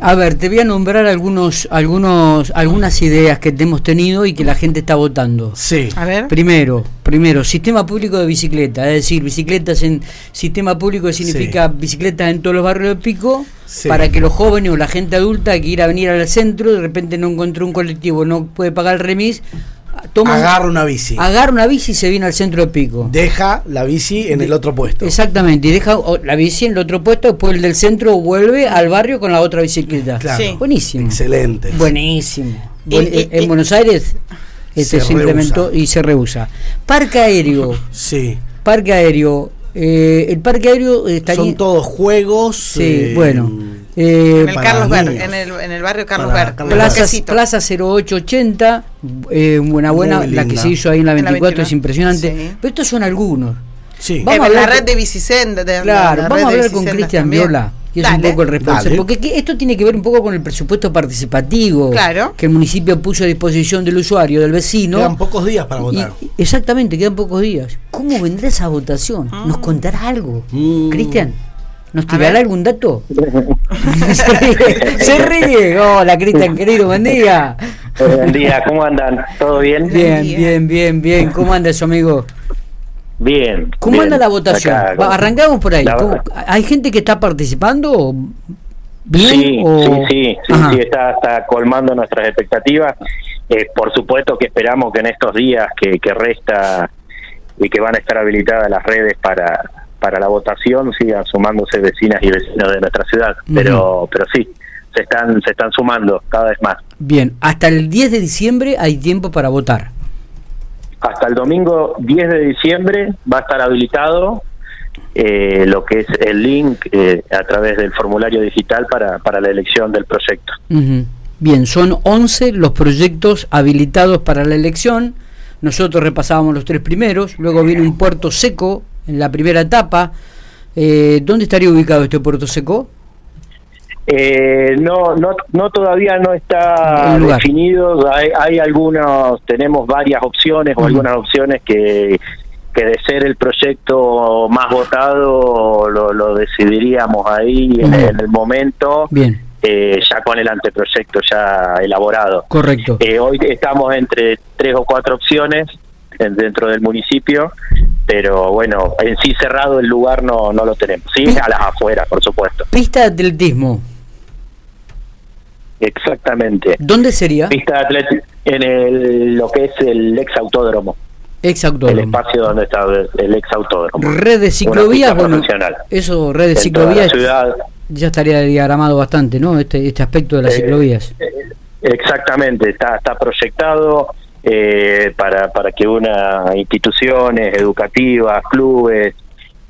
A ver, te voy a nombrar algunos, algunos, algunas ideas que hemos tenido y que la gente está votando. Sí. A ver. Primero, primero, sistema público de bicicleta, es decir, bicicletas en sistema público significa bicicletas en todos los barrios de pico, Sí. para que los jóvenes o la gente adulta que ir a venir al centro, de repente no encontró un colectivo, no puede pagar el remis, toma Agarra una bici. agarra una bici y se viene al centro de pico. Deja la bici en el otro puesto. Exactamente, y deja la bici en el otro puesto, después el del centro vuelve al barrio con la otra bicicleta. Claro. Sí. Buenísimo. Excelente. Buenísimo. Y- Buen- y- en Buenos Aires este Se se implementó y se reusa. Parque aéreo. Sí. Parque aéreo. eh, el parque aéreo estaría. Son todos juegos. Sí, eh, bueno. Eh, En el Carlos en el, en el barrio Carlos Ver. Plaza. Plaza 0880, eh, buena buena, Muy la que linda. se hizo ahí en la En la 24 es 21. impresionante. Sí. Pero estos son algunos. Sí. Vamos Eh, a hablar la red de Bicicenda. de- Claro, la vamos a hablar con Cristian. Viola, que es un poco el responsable. Dale. Porque que- esto tiene que ver un poco con el presupuesto participativo Claro. que el municipio puso a disposición del usuario, del vecino. Quedan pocos días para votar. Y- exactamente, quedan pocos días. ¿Cómo vendrá esa votación? ¿Nos contará algo? Mm. Cristian, ¿nos tirará algún dato? se ríe, se ríe. Hola, Cristian, querido, buen día. Buen día, ¿cómo andan? ¿Todo bien? Bien, bien, bien, bien. ¿Cómo anda su amigo? Bien. ¿Cómo bien. anda la votación? Acá, Va, arrancamos por ahí. La- ¿Cómo- ¿Hay gente que está participando? ¿Bien? Sí, o- sí, sí, sí, sí, está, está colmando nuestras expectativas. Eh, por supuesto que esperamos que en estos días que, que resta y que van a estar habilitadas las redes para, para la votación sigan sumándose vecinas y vecinos de nuestra ciudad. Pero, pero sí, se están, se están sumando cada vez más. Bien, hasta el 10 de diciembre hay tiempo para votar. Hasta el domingo 10 de diciembre va a estar habilitado eh, lo que es el link eh, a través del formulario digital para, para la elección del proyecto. Bien, son 11 los proyectos habilitados para la elección. Nosotros repasábamos los tres primeros, luego viene un puerto seco en la primera etapa. Eh, ¿Dónde estaría ubicado este puerto seco? Eh, no, no, no todavía no está definido. Hay, hay algunos, tenemos varias opciones o algunas opciones que, que de ser el proyecto más votado lo, lo decidiríamos ahí en, el momento, Bien, eh, ya con el anteproyecto ya elaborado. correcto. Eh, hoy estamos entre tres o cuatro opciones en- dentro del municipio, pero bueno, en sí cerrado el lugar no, no lo tenemos. Sí, a las afueras, por supuesto. Pista de atletismo, Exactamente. ¿dónde sería? Pista de atletismo en el, lo que es el ex autódromo, Ex el autódromo. espacio donde está el ex autódromo. Red de ciclovías, bueno, eso, red de En ciclovías, ciudad. ya estaría diagramado bastante, ¿no? Este, este aspecto de las Eh, ciclovías. Eh, Exactamente, está, está proyectado eh, para, para que una instituciones educativas, clubes,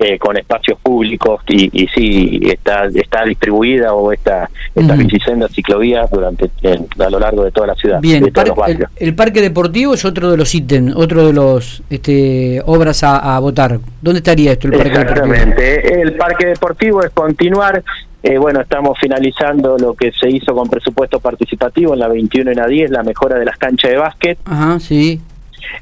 eh, con espacios públicos y, y sí, está, está distribuida o esta, estas Ujú. bicisendas ciclovías durante en- a lo largo de toda la ciudad, Bien, de todos par- los el, el parque deportivo es otro de los ítems, otro de los este, obras a, a votar. ¿Dónde estaría esto, el parque deportivo? Exactamente. El parque deportivo es continuar. Eh, bueno, estamos finalizando lo que se hizo con presupuesto participativo en la 21 y la 10, la mejora de las canchas de básquet. Ajá, sí.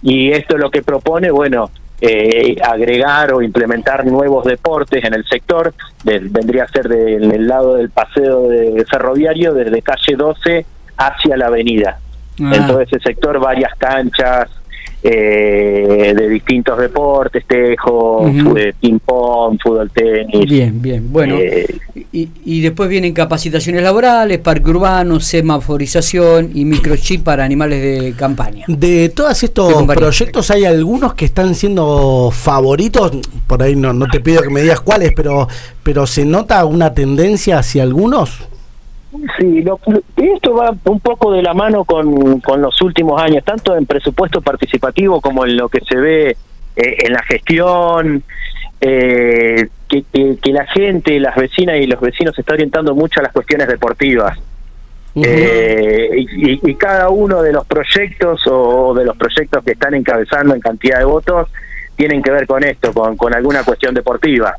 Y esto lo que propone, bueno, eh, agregar o implementar nuevos deportes en el sector. De- vendría a ser del el lado del paseo de ferroviario, desde calle 12 hacia la avenida. Ah. En todo ese sector, varias canchas eh, de distintos deportes, tejo, ping-pong, fútbol, tenis. Bien, bien. Bueno, Eh, y, y después vienen capacitaciones laborales, parque urbano, semaforización y microchip para animales de campaña. De todos estos proyectos hay algunos que están siendo favoritos, por ahí no, no te pido que me digas cuáles, pero, pero se nota una tendencia hacia algunos. Sí, lo- esto va un poco de la mano con, con los últimos años, tanto en presupuesto participativo como en lo que se ve eh, en la gestión, eh, que, que- que la gente, las vecinas y los vecinos se está orientando mucho a las cuestiones deportivas. Eh, y, y- y cada uno de los proyectos o de los proyectos que están encabezando en cantidad de votos tienen que ver con esto, con, con alguna cuestión deportiva.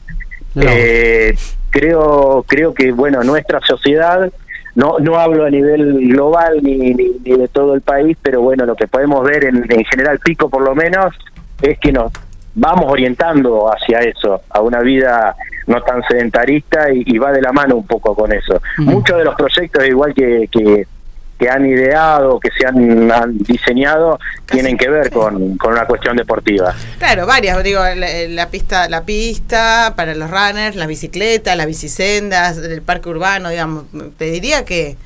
No. Eh, creo creo que bueno nuestra sociedad no no hablo a nivel global ni, ni, ni de todo el país pero bueno lo que podemos ver en, en general pico por lo menos es que nos vamos orientando hacia eso, a una vida no tan sedentarista y, va de la mano un poco con eso. Muchos de los proyectos, igual que, que, han ideado, que se han, diseñado, tienen que ver con, con, una cuestión deportiva. Claro, varias, digo, la, pista la pista para los runners, las bicicletas, las bicisendas, el parque urbano, digamos, te diría que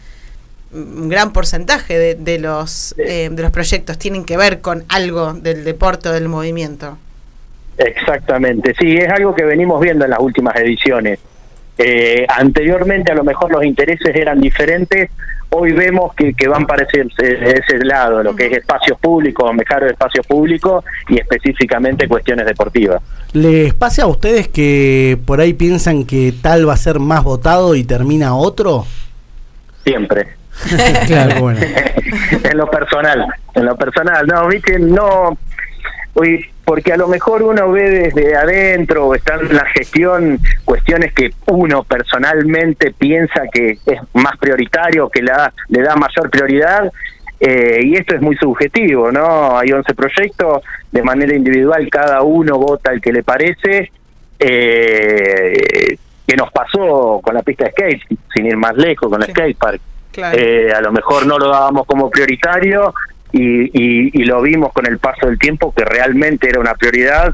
un gran porcentaje de, de los, eh, de los proyectos tienen que ver con algo del deporte o del movimiento. Exactamente, sí, es algo que venimos viendo en las últimas ediciones. Eh, anteriormente a lo mejor los intereses eran diferentes, hoy vemos que, que van para ese, ese lado, lo que es espacios públicos, mejor espacios públicos y específicamente cuestiones deportivas. ¿Les pasa a ustedes que por ahí piensan que tal va a ser más votado y termina otro? Siempre. claro, bueno. en lo personal, en lo personal, no, viste, no, porque a lo mejor uno ve desde adentro o está en la gestión cuestiones que uno personalmente piensa que es más prioritario, que le da, le da mayor prioridad, eh, y esto es muy subjetivo, ¿no? Hay 11 proyectos, de manera individual cada uno vota el que le parece. Eh, que nos pasó con la pista de skate, sin ir más lejos, con el skatepark. Eh, a lo mejor no lo dábamos como prioritario y, y, lo vimos con el paso del tiempo que realmente era una prioridad,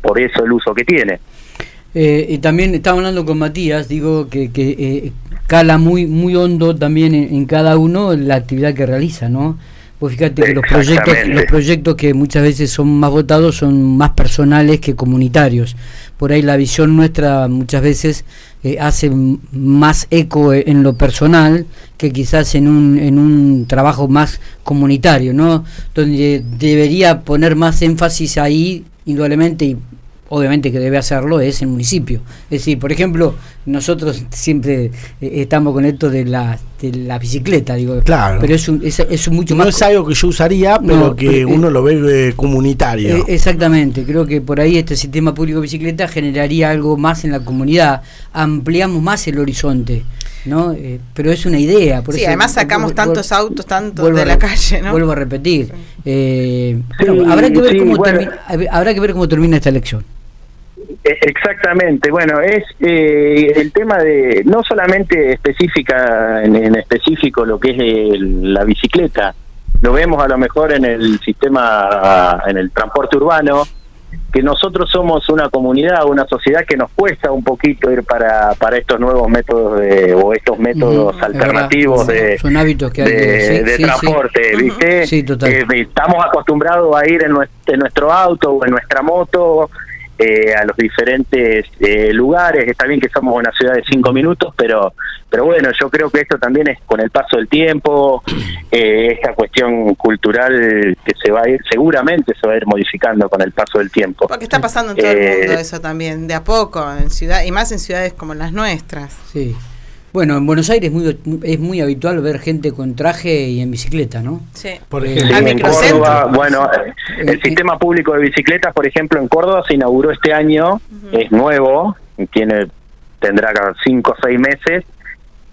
por eso el uso que tiene. Eh, y también estaba hablando con Matías, digo que, que eh, cala muy muy hondo también en, cada uno la actividad que realiza, ¿no? Pues fíjate que los proyectos, los proyectos que muchas veces son más votados son más personales que comunitarios. Por ahí la visión nuestra muchas veces eh, hace más eco en lo personal que quizás en un, en un trabajo más comunitario, ¿no? Donde debería poner más énfasis ahí, indudablemente, y obviamente que debe hacerlo, es el municipio. Es decir, por ejemplo, nosotros siempre eh, estamos con esto de la, de la bicicleta, digo. Claro. Pero es, un, es, mucho más. No es algo que yo usaría, pero que eh, uno lo ve comunitario. exactamente. Creo que por ahí este sistema público de bicicleta generaría algo más en la comunidad. Ampliamos más el horizonte. ¿No? Eh, pero es una idea. Por sí, además sacamos tantos autos, tantos de la calle, ¿no? Vuelvo a repetir. Eh, habrá, que ver cómo termina, habrá que ver cómo termina esta elección. E, exactamente, bueno, es eh, el tema de no solamente específica en, específico lo que es la bicicleta, lo vemos a lo mejor en el sistema, en el transporte urbano, que nosotros somos una comunidad, una sociedad que nos cuesta un poquito ir para, para estos nuevos métodos de, o estos métodos alternativos de, Son hábitos que de, transporte, ¿viste? Total. Eh, estamos acostumbrados a ir en nuestro, en nuestro auto o en nuestra moto eh, a los diferentes eh, lugares. Está bien que somos una ciudad de cinco minutos, pero, pero bueno, yo creo que esto también es con el paso del tiempo, eh, esta cuestión cultural que se va a ir, seguramente se va a ir modificando con el paso del tiempo. Porque está pasando en todo el mundo eso también, de a poco, en ciudad y más en ciudades como las nuestras. Sí. Bueno, en Buenos Aires muy, es muy habitual ver gente con traje y en bicicleta, ¿no? Sí. Por ejemplo, en Córdoba, bueno, el sistema público de bicicletas, por ejemplo, en Córdoba se inauguró este año, es nuevo, tiene tendrá cinco o seis meses,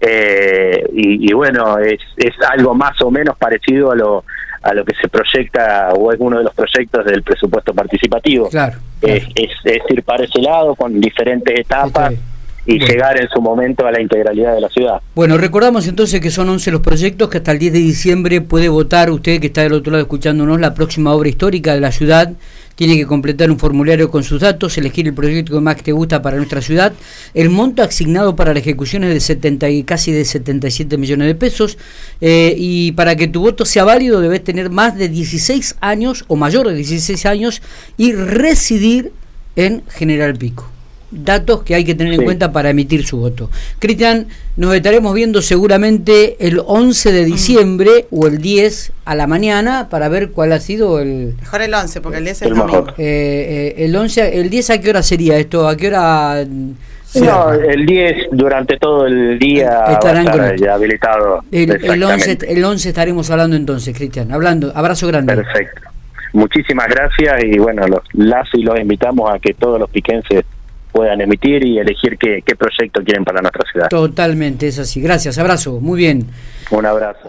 eh, y, bueno, es, es algo más o menos parecido a lo a lo que se proyecta o es uno de los proyectos del presupuesto participativo. Claro. Es, es, ir para ese lado con diferentes etapas y llegar en su momento a la integralidad de la ciudad. Bueno, recordamos entonces que son 11 los proyectos que hasta el 10 de diciembre puede votar usted que está del otro lado escuchándonos la próxima obra histórica de la ciudad. Tiene que completar un formulario con sus datos, elegir el proyecto que más te gusta para nuestra ciudad. El monto asignado para la ejecución es de 70 y casi de 77 millones de pesos. Eh, y para que tu voto sea válido debes tener más de 16 años o mayor de 16 años y residir en General Pico datos que hay que tener en cuenta para emitir su voto. Cristian, nos estaremos viendo seguramente el 11 de diciembre o el 10 a la mañana para ver cuál ha sido el... Mejor el 11, porque el 10 es el domingo. Eh, eh, el, 11, ¿El 10 a qué hora sería esto? ¿A qué hora...? No, el 10 durante todo el día estarán habilitado. El, el, 11, el 11 estaremos hablando entonces, Cristian. Hablando, abrazo grande. Perfecto. Muchísimas gracias y bueno, los, las y los invitamos a que todos los piquenses puedan emitir y elegir qué, qué proyecto quieren para nuestra ciudad. Totalmente, es así. Gracias, abrazo, muy bien. Un abrazo.